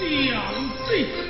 两贼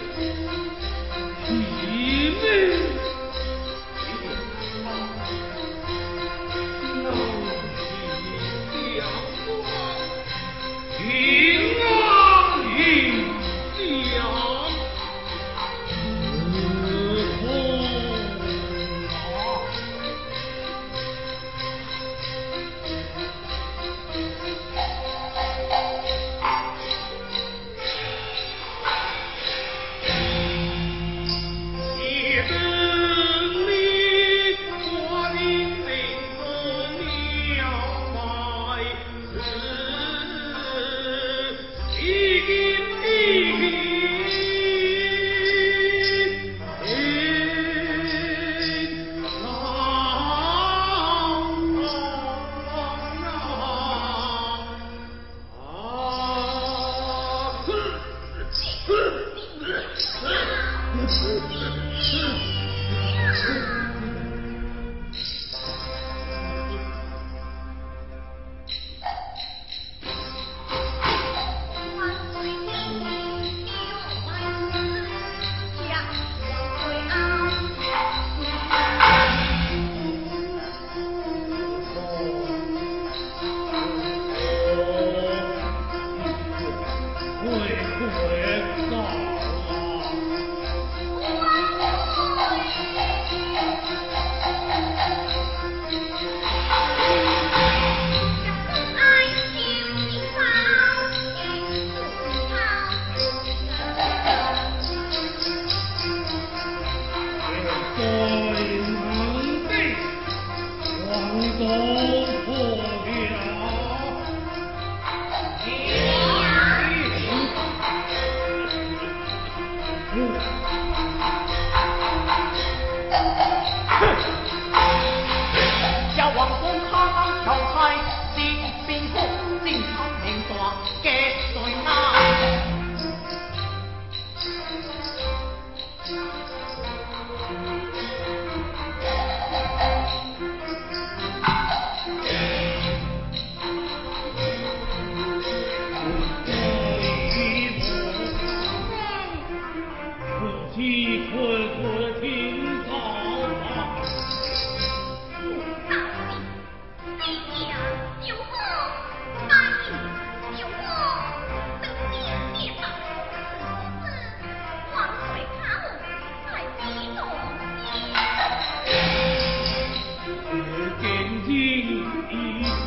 眼睛一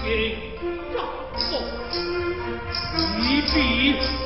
闭，眼眸一闭。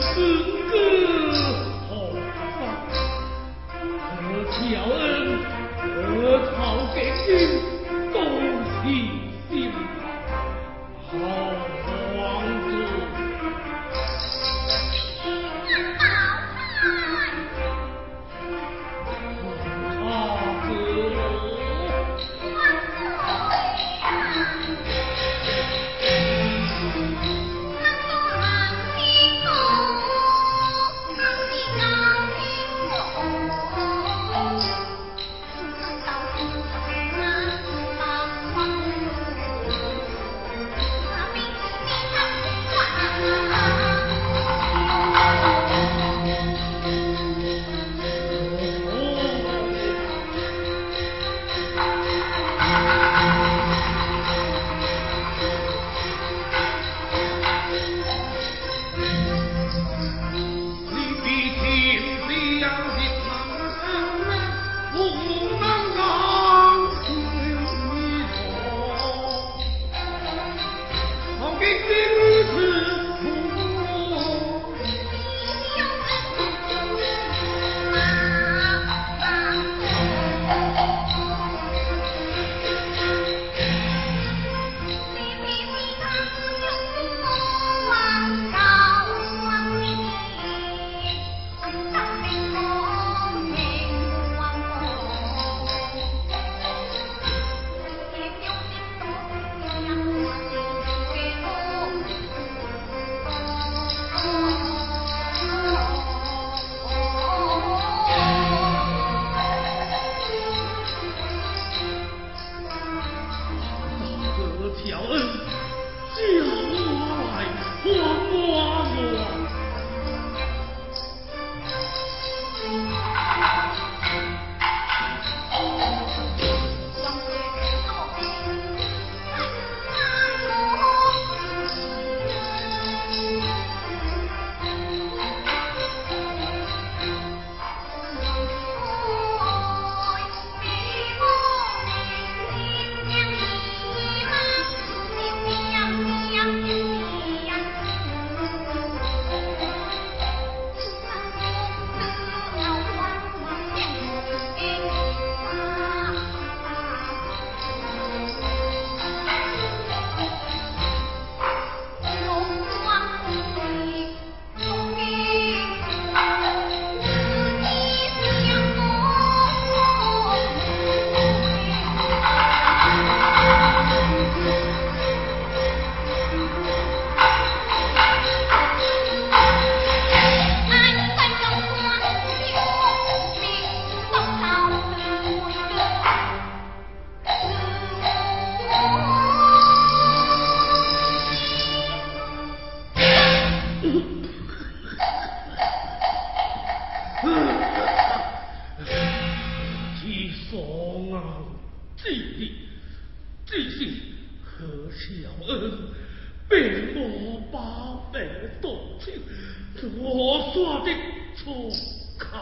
我说的出口。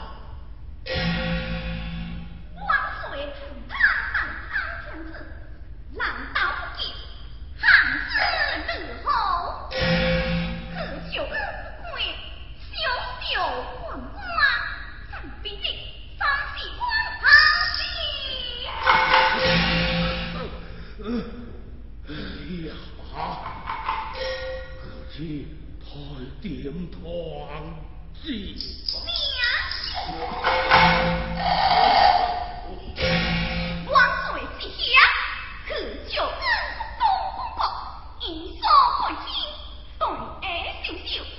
救命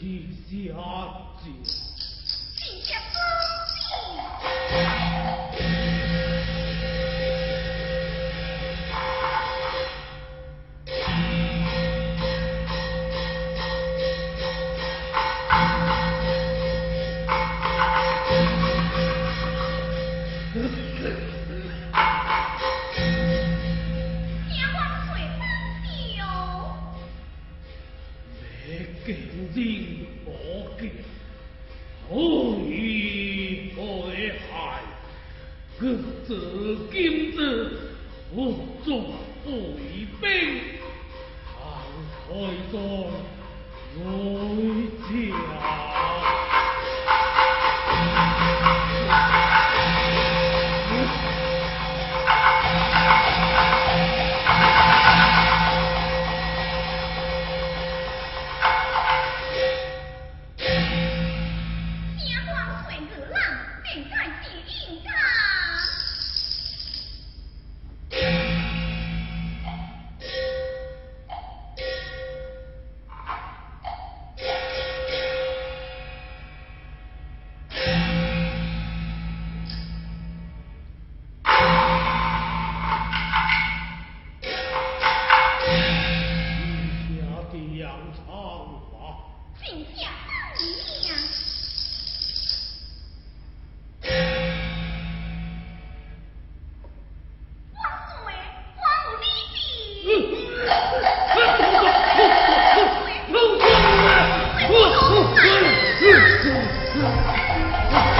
七下子。我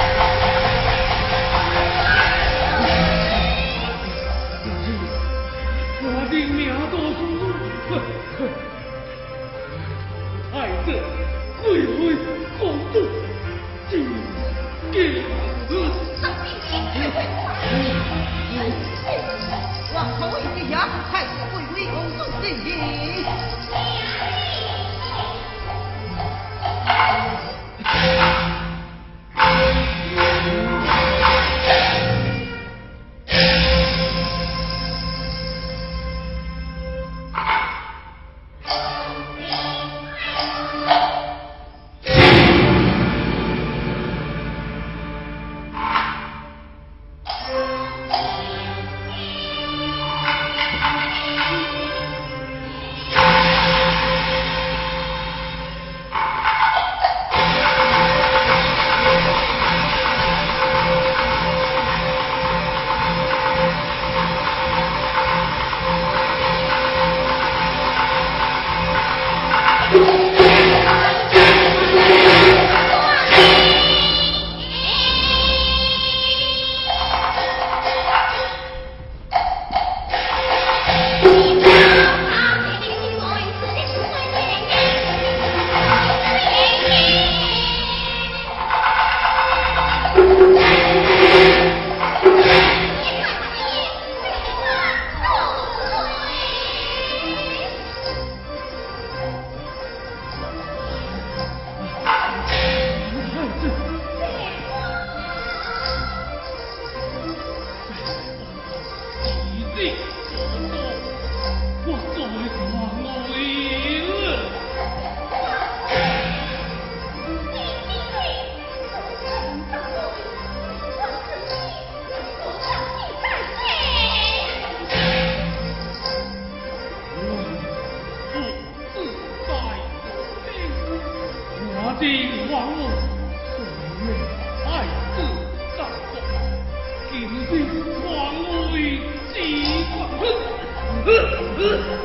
死